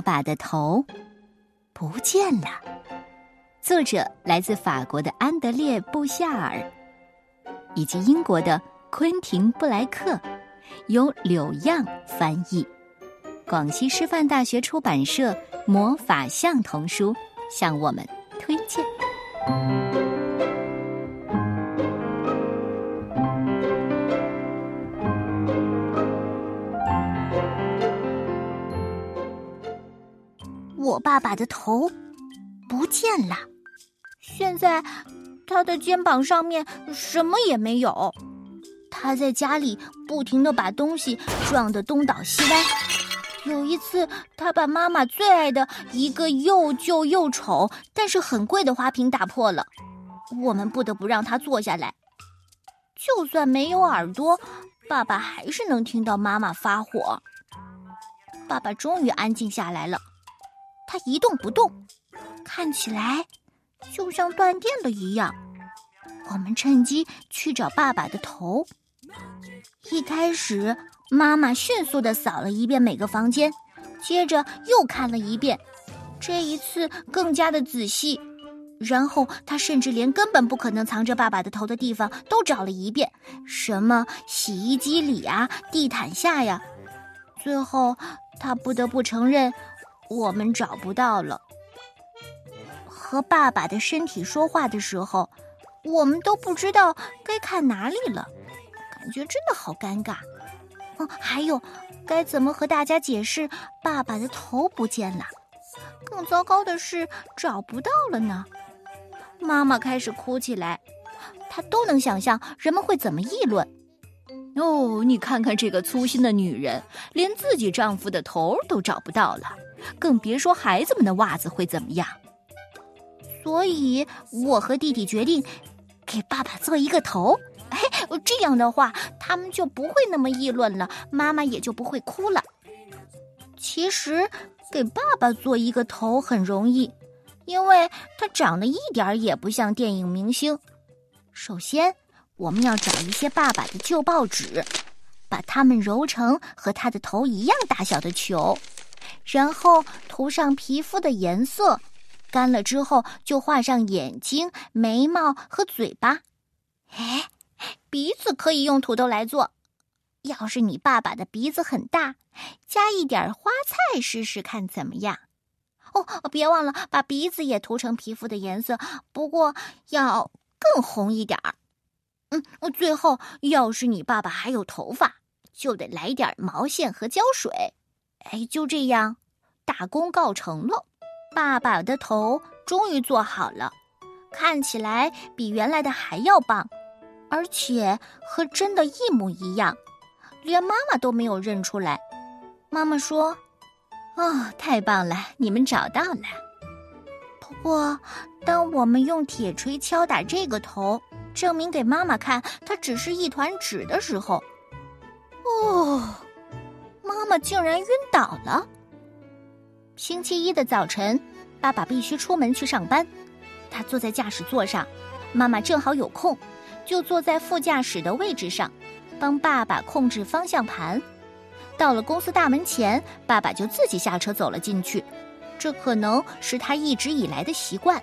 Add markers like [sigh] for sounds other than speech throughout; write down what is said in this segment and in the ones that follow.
爸爸的头不见了。作者来自法国的安德烈·布夏尔，以及英国的昆廷·布莱克，由柳样翻译。广西师范大学出版社《魔法象童书》向我们推荐。我爸爸的头不见了，现在他的肩膀上面什么也没有。他在家里不停的把东西撞得东倒西歪。有一次，他把妈妈最爱的一个又旧又丑但是很贵的花瓶打破了。我们不得不让他坐下来。就算没有耳朵，爸爸还是能听到妈妈发火。爸爸终于安静下来了。他一动不动，看起来就像断电了一样。我们趁机去找爸爸的头。一开始，妈妈迅速的扫了一遍每个房间，接着又看了一遍，这一次更加的仔细。然后，她甚至连根本不可能藏着爸爸的头的地方都找了一遍，什么洗衣机里呀、地毯下呀。最后，她不得不承认。我们找不到了。和爸爸的身体说话的时候，我们都不知道该看哪里了，感觉真的好尴尬。嗯，还有，该怎么和大家解释爸爸的头不见了？更糟糕的是找不到了呢。妈妈开始哭起来，她都能想象人们会怎么议论。哦，你看看这个粗心的女人，连自己丈夫的头都找不到了。更别说孩子们的袜子会怎么样。所以，我和弟弟决定给爸爸做一个头。哎，这样的话，他们就不会那么议论了，妈妈也就不会哭了。其实，给爸爸做一个头很容易，因为他长得一点也不像电影明星。首先，我们要找一些爸爸的旧报纸，把它们揉成和他的头一样大小的球。然后涂上皮肤的颜色，干了之后就画上眼睛、眉毛和嘴巴。哎，鼻子可以用土豆来做。要是你爸爸的鼻子很大，加一点花菜试试看怎么样？哦，别忘了把鼻子也涂成皮肤的颜色，不过要更红一点儿。嗯，最后要是你爸爸还有头发，就得来点毛线和胶水。哎，就这样，大功告成了。爸爸的头终于做好了，看起来比原来的还要棒，而且和真的一模一样，连妈妈都没有认出来。妈妈说：“哦，太棒了，你们找到了。”不过，当我们用铁锤敲打这个头，证明给妈妈看它只是一团纸的时候，哦。妈妈竟然晕倒了。星期一的早晨，爸爸必须出门去上班。他坐在驾驶座上，妈妈正好有空，就坐在副驾驶的位置上，帮爸爸控制方向盘。到了公司大门前，爸爸就自己下车走了进去。这可能是他一直以来的习惯。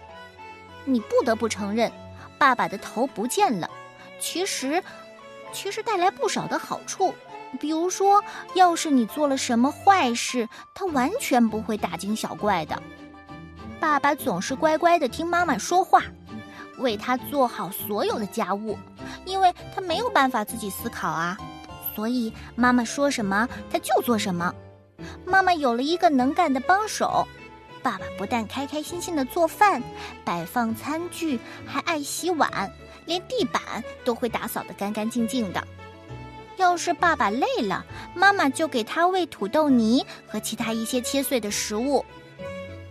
你不得不承认，爸爸的头不见了，其实，其实带来不少的好处。比如说，要是你做了什么坏事，他完全不会大惊小怪的。爸爸总是乖乖的听妈妈说话，为他做好所有的家务，因为他没有办法自己思考啊。所以妈妈说什么他就做什么。妈妈有了一个能干的帮手，爸爸不但开开心心的做饭、摆放餐具，还爱洗碗，连地板都会打扫的干干净净的。是爸爸累了，妈妈就给他喂土豆泥和其他一些切碎的食物。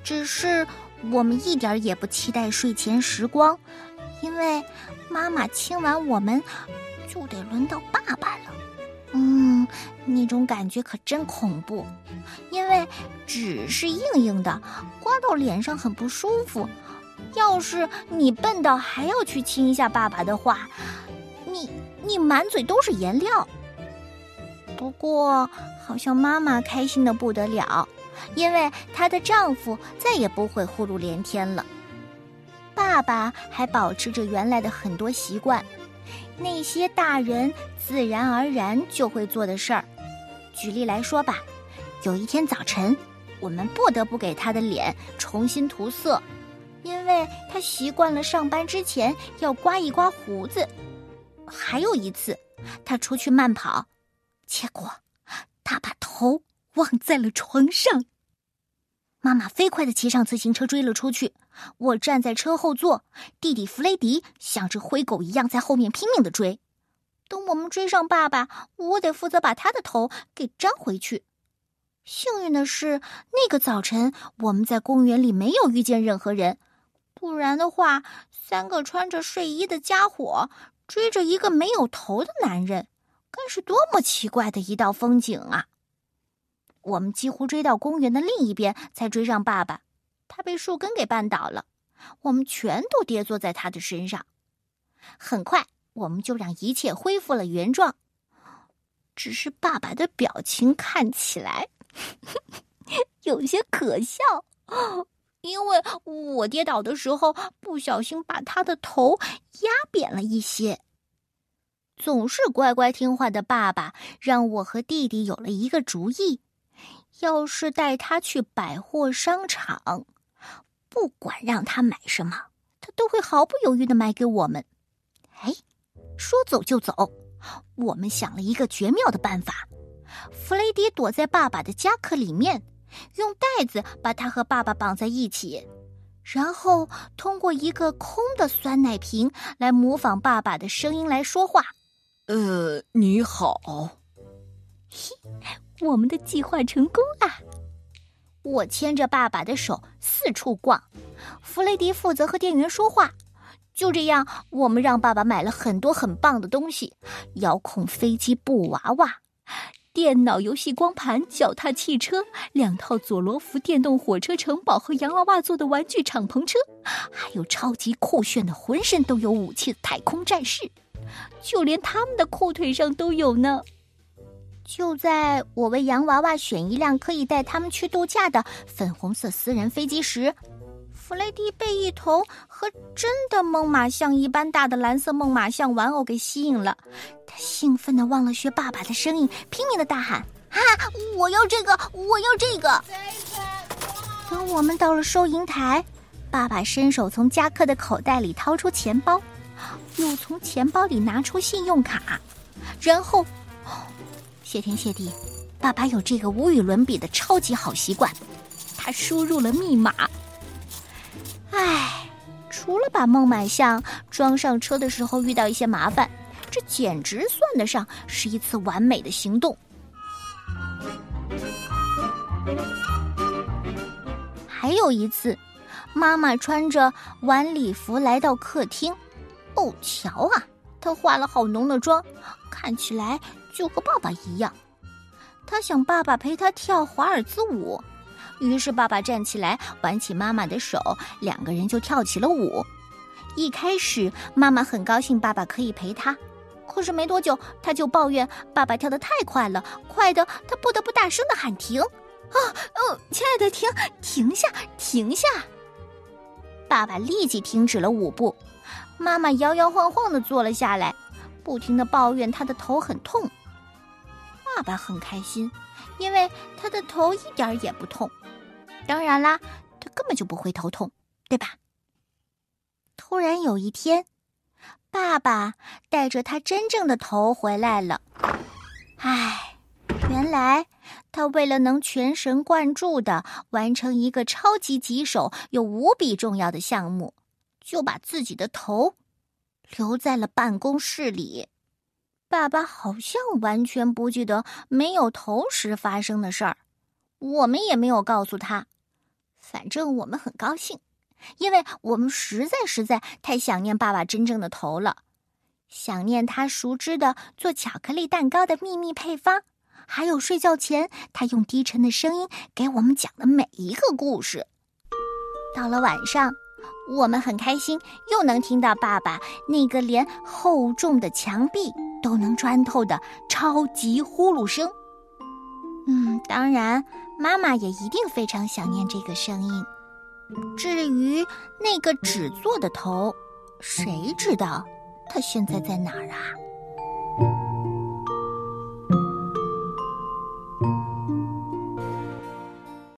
只是我们一点也不期待睡前时光，因为妈妈亲完我们，就得轮到爸爸了。嗯，那种感觉可真恐怖，因为纸是硬硬的，刮到脸上很不舒服。要是你笨到还要去亲一下爸爸的话，你你满嘴都是颜料。不过，好像妈妈开心的不得了，因为她的丈夫再也不会呼噜连天了。爸爸还保持着原来的很多习惯，那些大人自然而然就会做的事儿。举例来说吧，有一天早晨，我们不得不给他的脸重新涂色，因为他习惯了上班之前要刮一刮胡子。还有一次，他出去慢跑，结果他把头忘在了床上。妈妈飞快的骑上自行车追了出去，我站在车后座，弟弟弗雷迪像只灰狗一样在后面拼命的追。等我们追上爸爸，我得负责把他的头给粘回去。幸运的是，那个早晨我们在公园里没有遇见任何人，不然的话，三个穿着睡衣的家伙追着一个没有头的男人，那是多么奇怪的一道风景啊！我们几乎追到公园的另一边，才追上爸爸。他被树根给绊倒了，我们全都跌坐在他的身上。很快，我们就让一切恢复了原状。只是爸爸的表情看起来 [laughs] 有些可笑，因为我跌倒的时候不小心把他的头压扁了一些。总是乖乖听话的爸爸，让我和弟弟有了一个主意。要是带他去百货商场，不管让他买什么，他都会毫不犹豫的买给我们。哎，说走就走，我们想了一个绝妙的办法。弗雷迪躲在爸爸的夹克里面，用袋子把他和爸爸绑在一起，然后通过一个空的酸奶瓶来模仿爸爸的声音来说话。呃，你好。嘿。我们的计划成功了。我牵着爸爸的手四处逛，弗雷迪负责和店员说话。就这样，我们让爸爸买了很多很棒的东西：遥控飞机布娃娃、电脑游戏光盘、脚踏汽车、两套佐罗夫电动火车城堡和洋娃娃做的玩具敞篷车，还有超级酷炫的、浑身都有武器的太空战士，就连他们的裤腿上都有呢。就在我为洋娃娃选一辆可以带他们去度假的粉红色私人飞机时，弗雷迪被一头和真的猛犸象一般大的蓝色猛犸象玩偶给吸引了。他兴奋的忘了学爸爸的声音，拼命的大喊：“啊，我要这个！我要这个！”等我们到了收银台，爸爸伸手从夹克的口袋里掏出钱包，又从钱包里拿出信用卡，然后。谢天谢地，爸爸有这个无与伦比的超级好习惯。他输入了密码。唉，除了把孟买象装上车的时候遇到一些麻烦，这简直算得上是一次完美的行动。还有一次，妈妈穿着晚礼服来到客厅。哦，瞧啊，她化了好浓的妆，看起来。就和爸爸一样，他想爸爸陪他跳华尔兹舞，于是爸爸站起来挽起妈妈的手，两个人就跳起了舞。一开始妈妈很高兴爸爸可以陪她，可是没多久她就抱怨爸爸跳得太快了，快的她不得不大声的喊停。啊，哦，亲爱的，停，停下，停下！爸爸立即停止了舞步，妈妈摇摇晃晃的坐了下来，不停的抱怨他的头很痛。爸爸很开心，因为他的头一点也不痛。当然啦，他根本就不会头痛，对吧？突然有一天，爸爸带着他真正的头回来了。唉，原来他为了能全神贯注的完成一个超级棘手又无比重要的项目，就把自己的头留在了办公室里。爸爸好像完全不记得没有头时发生的事儿，我们也没有告诉他。反正我们很高兴，因为我们实在实在太想念爸爸真正的头了，想念他熟知的做巧克力蛋糕的秘密配方，还有睡觉前他用低沉的声音给我们讲的每一个故事。到了晚上。我们很开心，又能听到爸爸那个连厚重的墙壁都能穿透的超级呼噜声。嗯，当然，妈妈也一定非常想念这个声音。至于那个纸做的头，谁知道它现在在哪儿啊？